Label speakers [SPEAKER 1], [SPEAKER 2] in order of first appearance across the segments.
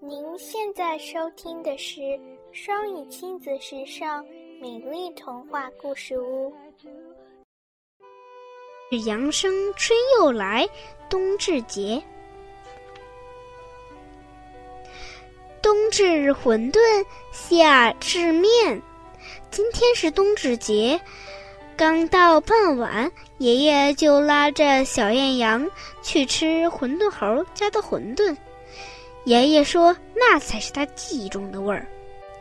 [SPEAKER 1] 您现在收听的是双语亲子时尚美丽童话故事屋。
[SPEAKER 2] 阳生春又来，冬至节。冬至馄饨，夏至面。今天是冬至节，刚到傍晚，爷爷就拉着小艳阳去吃馄饨猴家的馄饨。爷爷说：“那才是他记忆中的味儿。”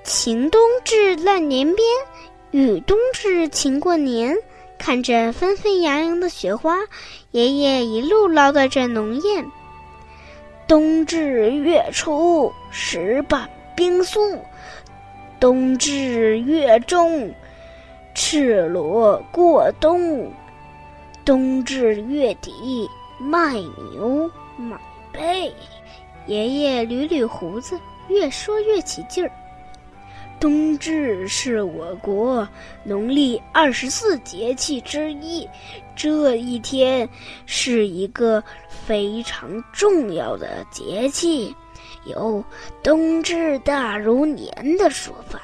[SPEAKER 2] 晴冬至烂年边，雨冬至晴过年。看着纷纷扬扬的雪花，爷爷一路唠叨着农谚：“冬至月初，石板冰酥；冬至月中，赤裸过冬；冬至月底，卖牛买被。”爷爷捋捋胡子，越说越起劲儿。冬至是我国农历二十四节气之一，这一天是一个非常重要的节气，有“冬至大如年”的说法，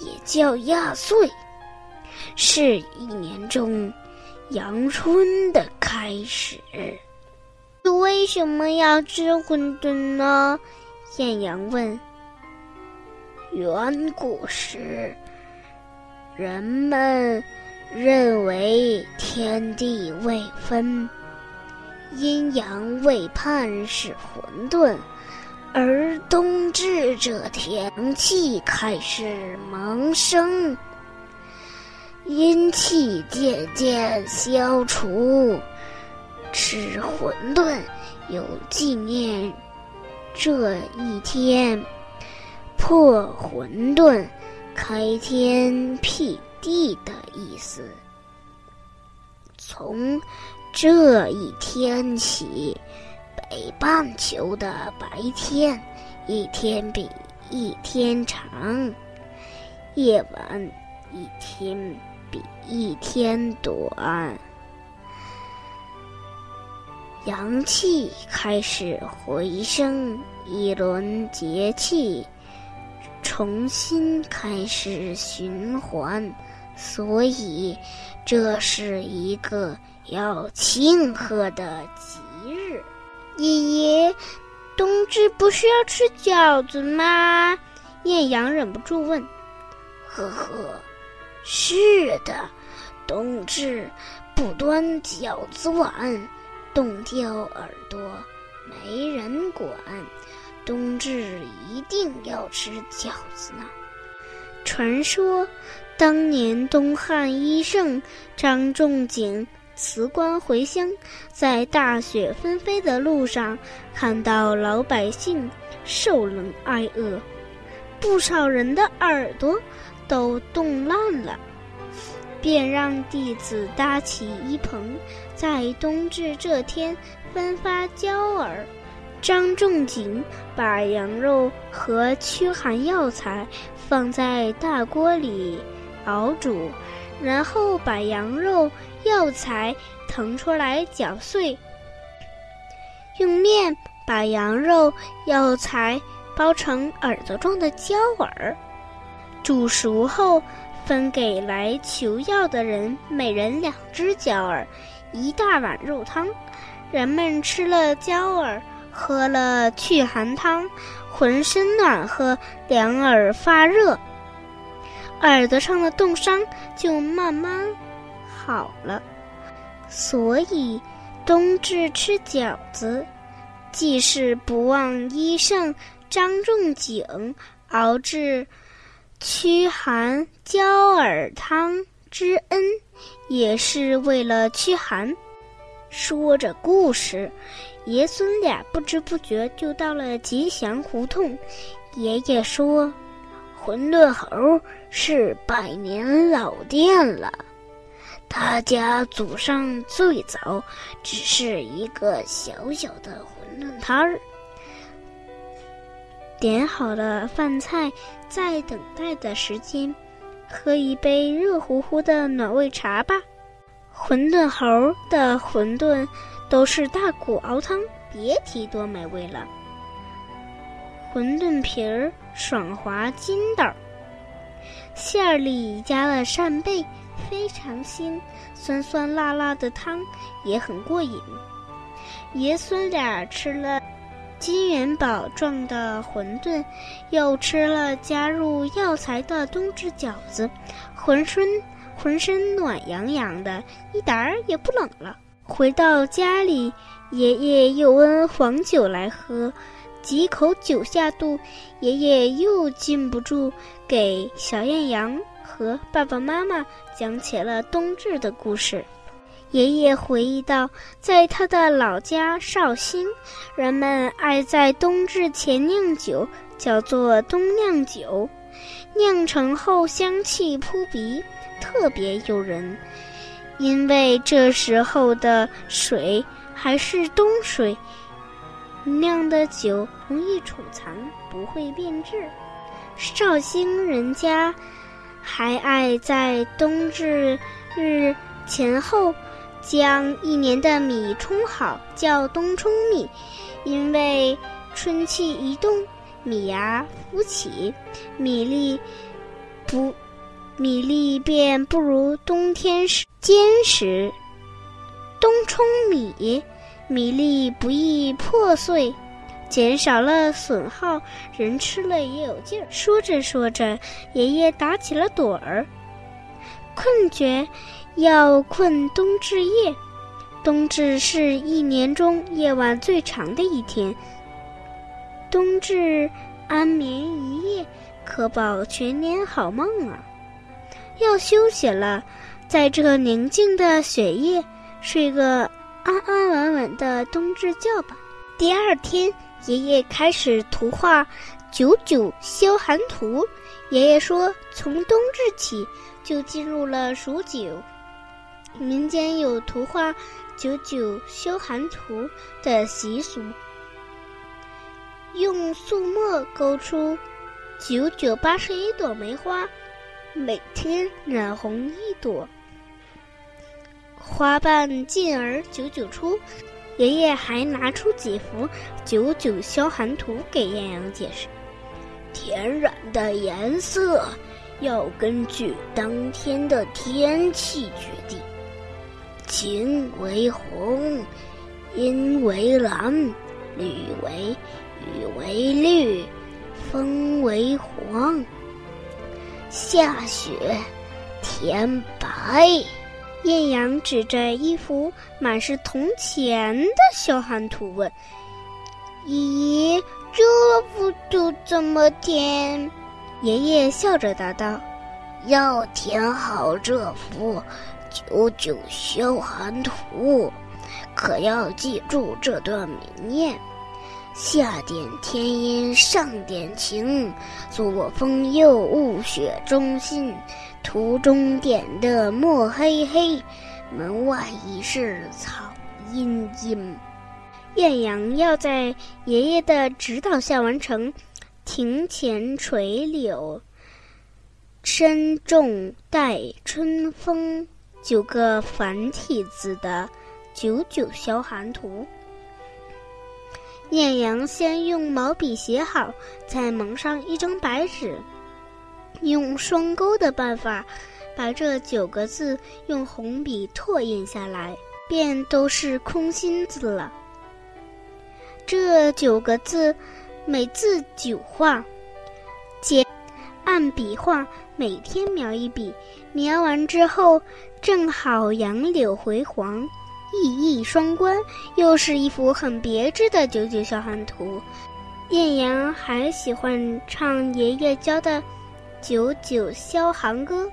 [SPEAKER 2] 也叫压岁，是一年中阳春的开始。为什么要吃馄饨呢？艳阳问。远古时，人们认为天地未分，阴阳未判是混沌，而冬至这天气开始萌生，阴气渐渐消除。吃馄饨，有纪念这一天破馄饨、开天辟地的意思。从这一天起，北半球的白天一天比一天长，夜晚一天比一天短。阳气开始回升，一轮节气重新开始循环，所以这是一个要庆贺的吉日。爷爷，冬至不是要吃饺子吗？艳阳忍不住问。呵呵，是的，冬至不端饺子碗。冻掉耳朵，没人管。冬至一定要吃饺子呢。传说，当年东汉医圣张仲景辞官回乡，在大雪纷飞的路上，看到老百姓受冷挨饿，不少人的耳朵都冻烂了。便让弟子搭起衣棚，在冬至这天分发胶饵。张仲景把羊肉和驱寒药材放在大锅里熬煮，然后把羊肉、药材腾出来搅碎，用面把羊肉、药材包成耳朵状的胶饵，煮熟后。分给来求药的人每人两只胶饵，一大碗肉汤。人们吃了胶饵，喝了祛寒汤，浑身暖和，两耳发热，耳朵上的冻伤就慢慢好了。所以，冬至吃饺子，既是不忘医圣张仲景熬制。驱寒焦耳汤之恩，也是为了驱寒。说着故事，爷孙俩不知不觉就到了吉祥胡同。爷爷说：“馄饨猴是百年老店了，他家祖上最早只是一个小小的馄饨摊儿。”点好了饭菜，在等待的时间，喝一杯热乎乎的暖胃茶吧。馄饨猴的馄饨都是大骨熬汤，别提多美味了。馄饨皮儿爽滑筋道，馅儿里加了扇贝，非常鲜，酸酸辣辣的汤也很过瘾。爷孙俩吃了金元宝状的馄饨，又吃了加入药材的冬至饺子，浑身浑身暖洋洋的，一点儿也不冷了。回到家里，爷爷又温黄酒来喝，几口酒下肚，爷爷又禁不住给小艳阳和爸爸妈妈讲起了冬至的故事。爷爷回忆道，在他的老家绍兴，人们爱在冬至前酿酒，叫做冬酿酒，酿成后香气扑鼻，特别诱人。因为这时候的水还是冬水，酿的酒容易储藏，不会变质。绍兴人家还爱在冬至日前后将一年的米冲好，叫冬冲米。因为春气一动，米芽浮起，米粒不。米粒便不如冬天时坚实。冬冲米，米粒不易破碎，减少了损耗，人吃了也有劲儿。说着说着，爷爷打起了盹儿。困觉要困冬至夜，冬至是一年中夜晚最长的一天。冬至安眠一夜，可保全年好梦啊！要休息了，在这宁静的雪夜，睡个安安稳稳的冬至觉吧。第二天，爷爷开始图画《九九消寒图》。爷爷说，从冬至起就进入了数九，民间有图画《九九消寒图》的习俗，用素墨勾出九九八十一朵梅花。每天染红一朵，花瓣进而九九出。爷爷还拿出几幅九九消寒图给艳阳解释：
[SPEAKER 3] 天染的颜色要根据当天的天气决定，晴为红，阴为蓝，绿为雨为绿，风为黄。下雪，天白。
[SPEAKER 2] 艳阳指着一幅满是铜钱的小寒图问：“
[SPEAKER 1] 咦，这幅图怎么填？”
[SPEAKER 2] 爷爷笑着答道：“
[SPEAKER 3] 要填好这幅九九消寒图，可要记住这段名念。”下点天阴，上点晴，左风右雾雪中心。图中点的墨黑黑，门外已是草阴阴。
[SPEAKER 2] 艳阳要在爷爷的指导下完成。庭前垂柳，深重待春风。九个繁体字的九九消寒图。晏阳先用毛笔写好，再蒙上一张白纸，用双钩的办法，把这九个字用红笔拓印下来，便都是空心字了。这九个字，每字九画，简按笔画，每天描一笔，描完之后正好杨柳回黄。意义双关，又是一幅很别致的九九消寒图。艳阳还喜欢唱爷爷教的《九九消寒歌》：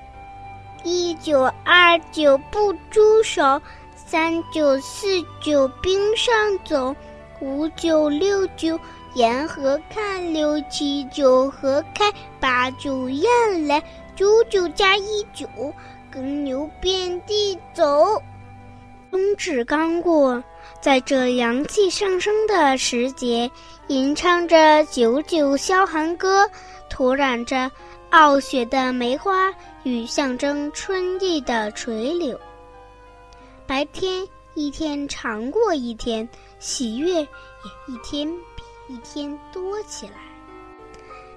[SPEAKER 1] 一九二九不出手，三九四九冰上走，五九六九沿河看六七九河开，八九雁来，九九加一九，跟牛遍地走。
[SPEAKER 2] 冬至刚过，在这阳气上升的时节，吟唱着九九消寒歌，涂染着傲雪的梅花与象征春意的垂柳。白天一天长过一天，喜悦也一天比一天多起来。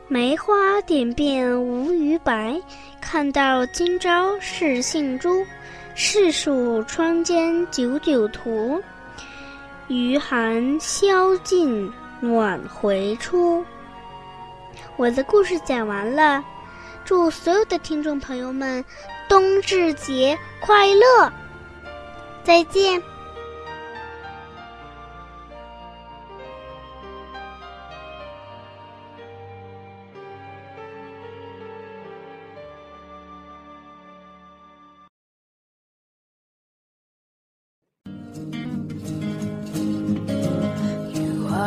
[SPEAKER 2] 梅花点遍无余白，看到今朝是杏珠。世数窗间九九图，余寒宵尽暖回初。我的故事讲完了，祝所有的听众朋友们冬至节快乐！再见。